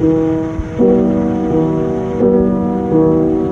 thank you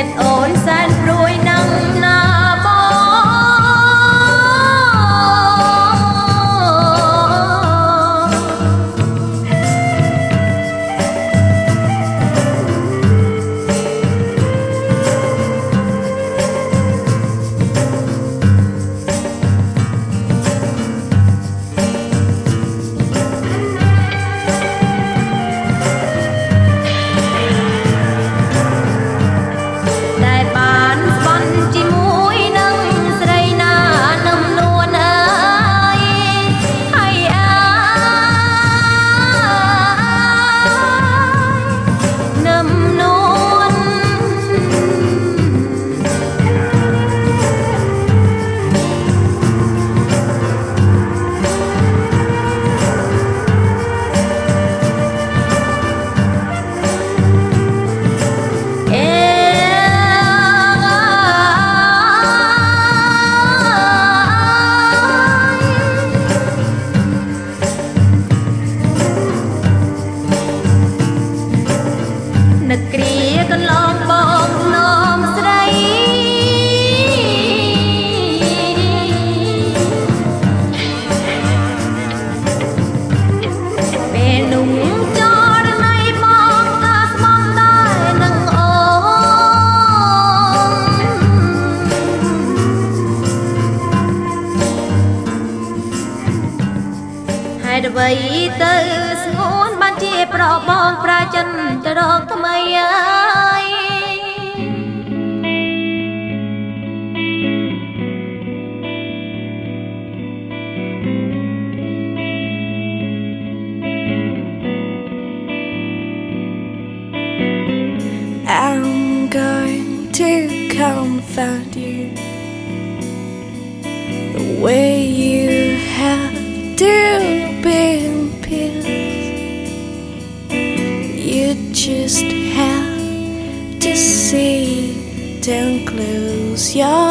ฉันโอนแสนรวย ប្របងប្រាចិនទៅរកថ្មីអើយ to comfort you the way your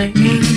trying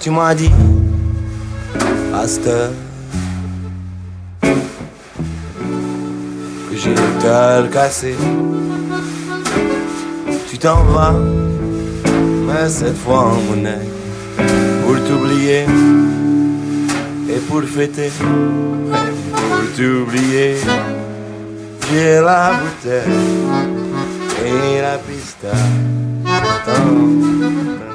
tu m'as dit, Pasteur, que j'ai le cœur cassé. Tu t'en vas, mais cette fois en monnaie, pour t'oublier et pour fêter, pour t'oublier, j'ai la bouteille et la pista. All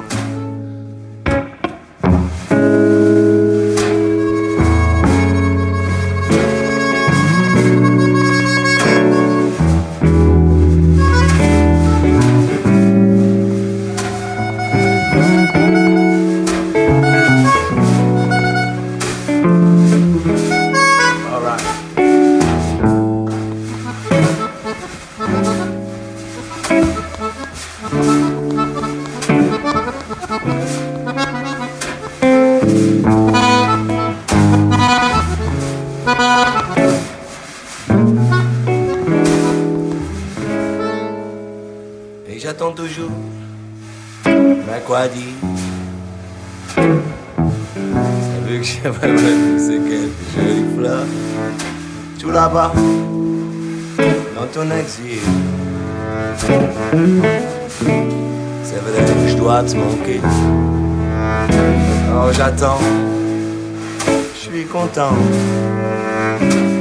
content.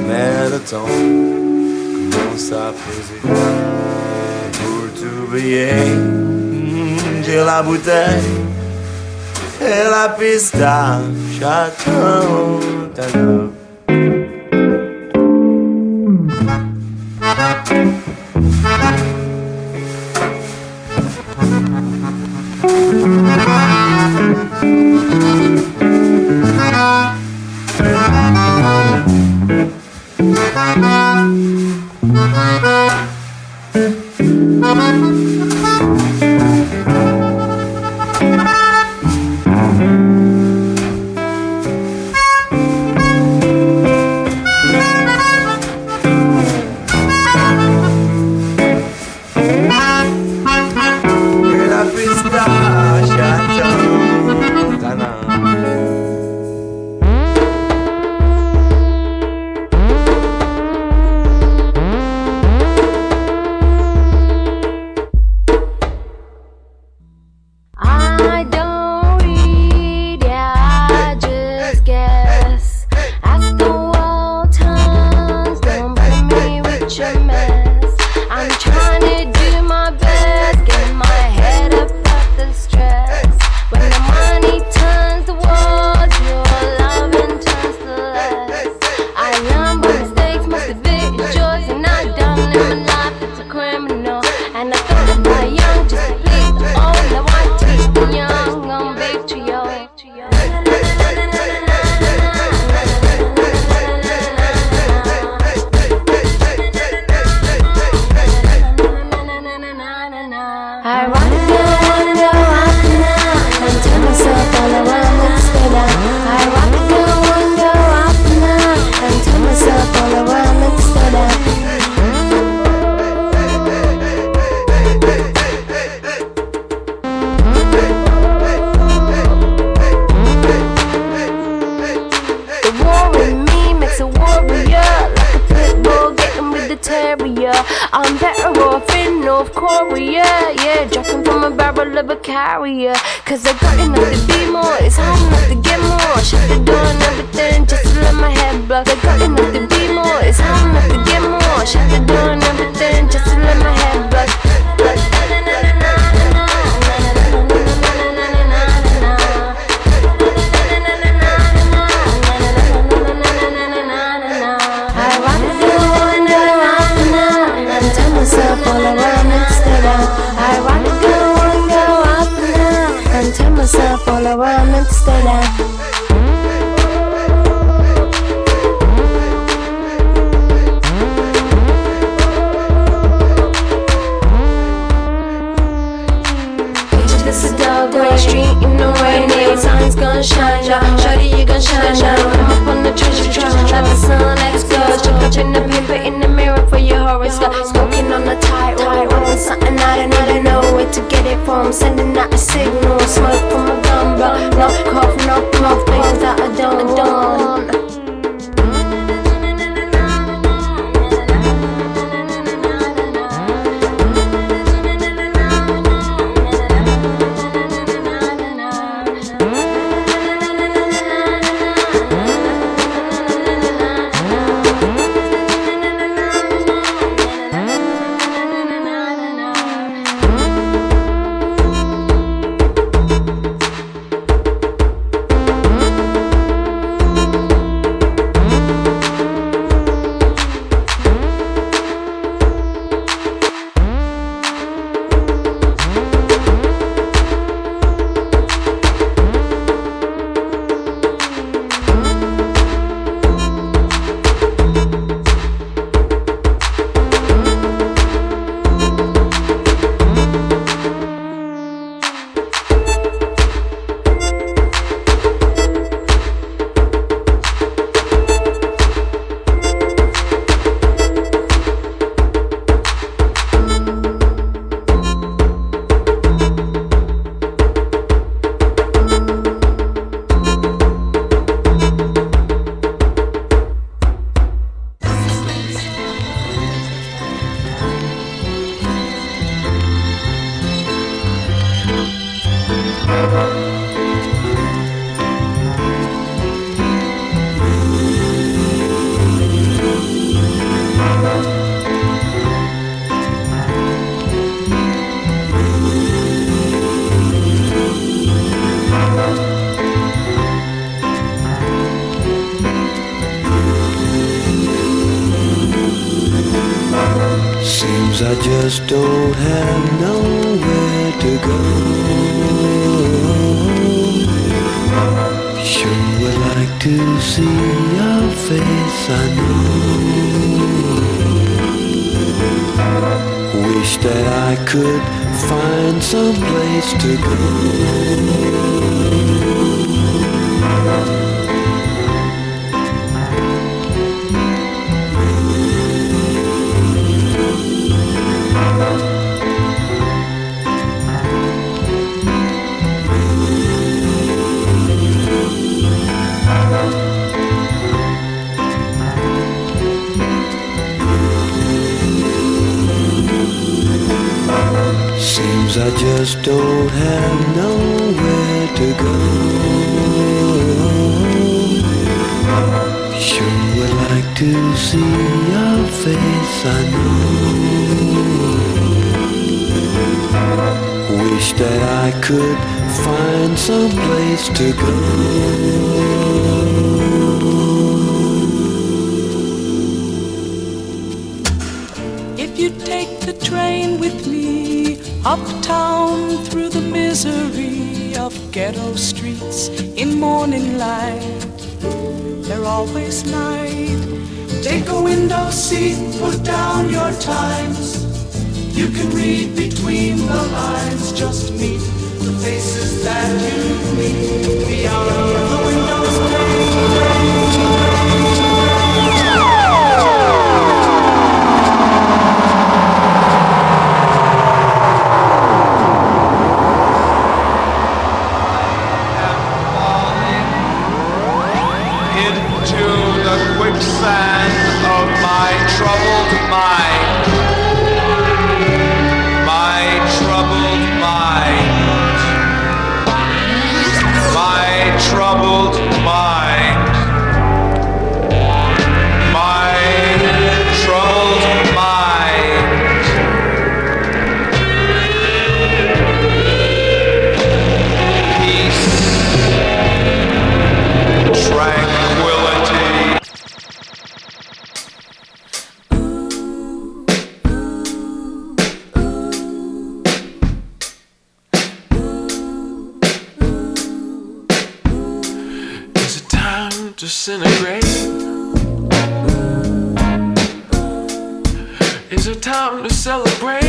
Mais le temps commence à peser. Pour t'oublier, mm, j'ai la bouteille et la pistache. J'attends ta love. Yeah, Dropping from a barrel of a carrier. Cause I got enough to be more, it's hard enough to get more. Shut the door and everything just to let my head block. I got enough to be more, it's hard enough to get more. Shut the door and everything just to let my head block. Sun's gonna shine, y'all. Shawty, you gon' shine, shine. Come up on the treasure trove, like the sun explodes. Check out the paper in the mirror for your horoscope. Smoking on the tightrope, rolling something I don't even know where to get it from. Sending out a signal, smoke from a gun, bro. No cough, no cough, things that I don't want. Seems I just don't have nowhere to go. Sure would like to see your face, I know. Wish that I could find some place to go. If you take the train with me uptown through the misery of ghetto streets in morning light, they're always night. Take a window seat, put down your times. You can read between the lines, just meet the faces that you meet beyond the window's into the time to celebrate.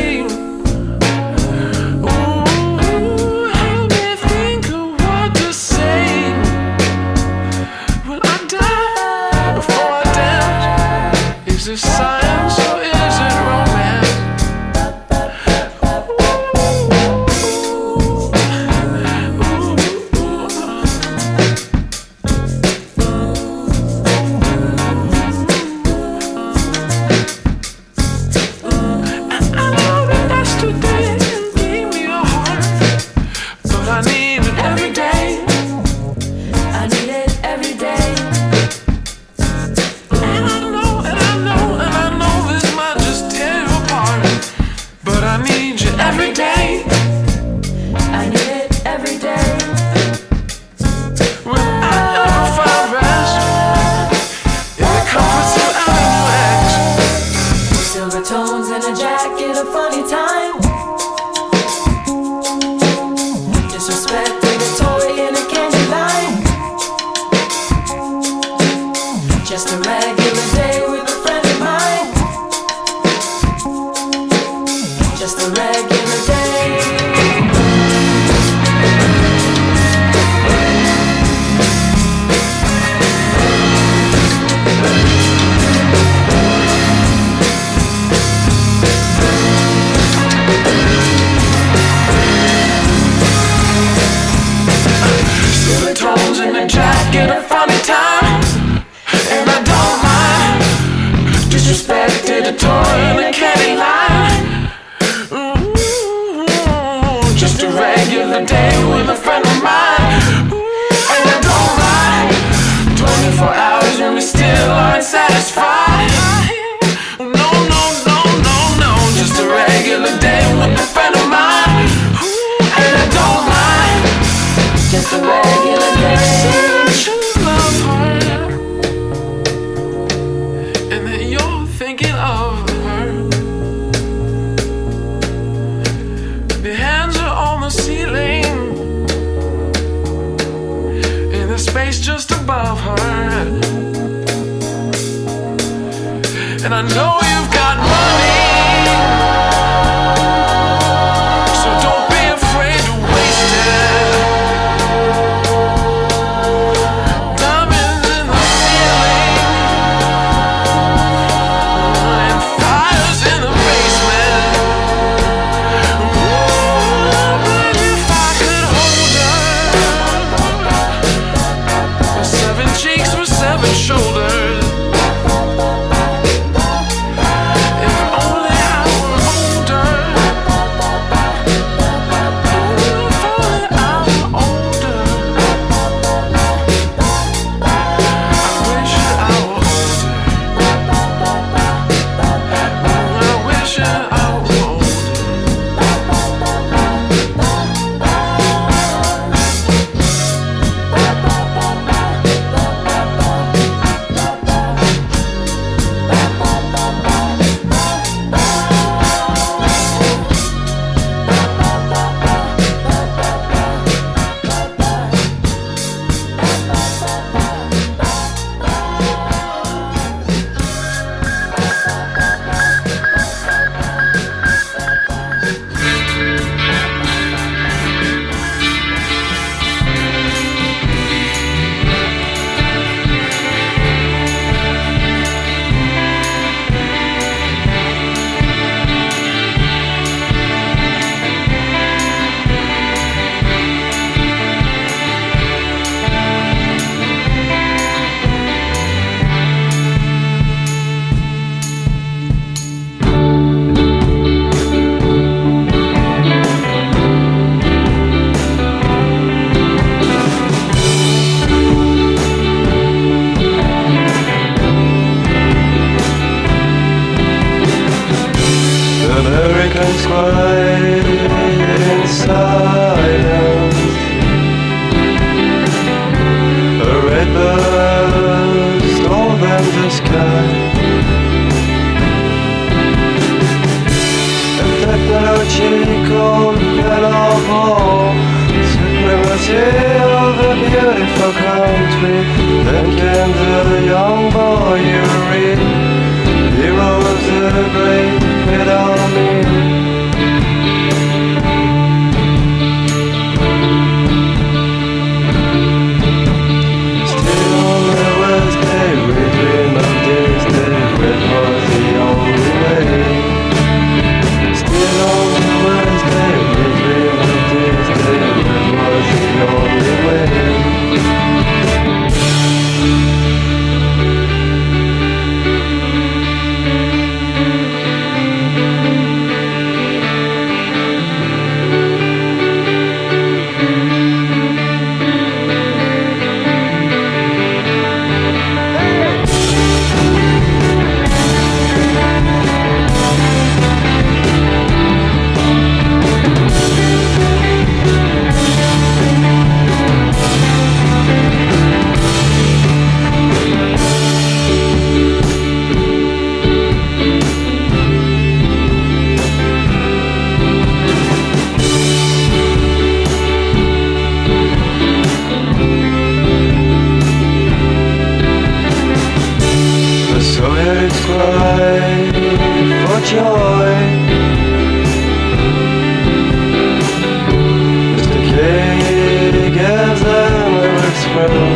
Americans quiet in silence. A red bird stole them the sky. And technology cold metal war. Supremacy of a beautiful country. The young boy you read. Heroes the great. Soviets cry for joy. Mr. K gives them a thrill.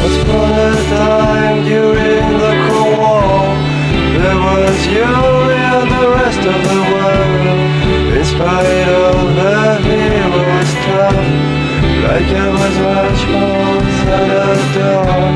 Once upon a time during the Cold War, there was you and the rest of the world. In spite of the tough. Like I was much more than a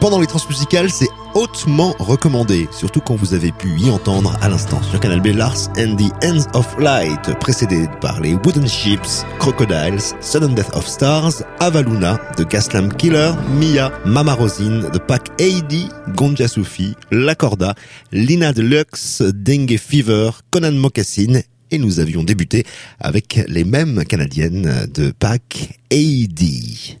pendant les transmusicales, c'est hautement recommandé, surtout quand vous avez pu y entendre à l'instant sur Canal B Lars and the Ends of Light, précédé par les Wooden Ships, Crocodiles, Sudden Death of Stars, Avaluna, The Gaslam Killer, Mia, Mama Rosine, The Pack AD, Gonja Sufi, Lacorda, Lina Deluxe, Dengue Fever, Conan Mocassin et nous avions débuté avec les mêmes canadiennes de Pack AD.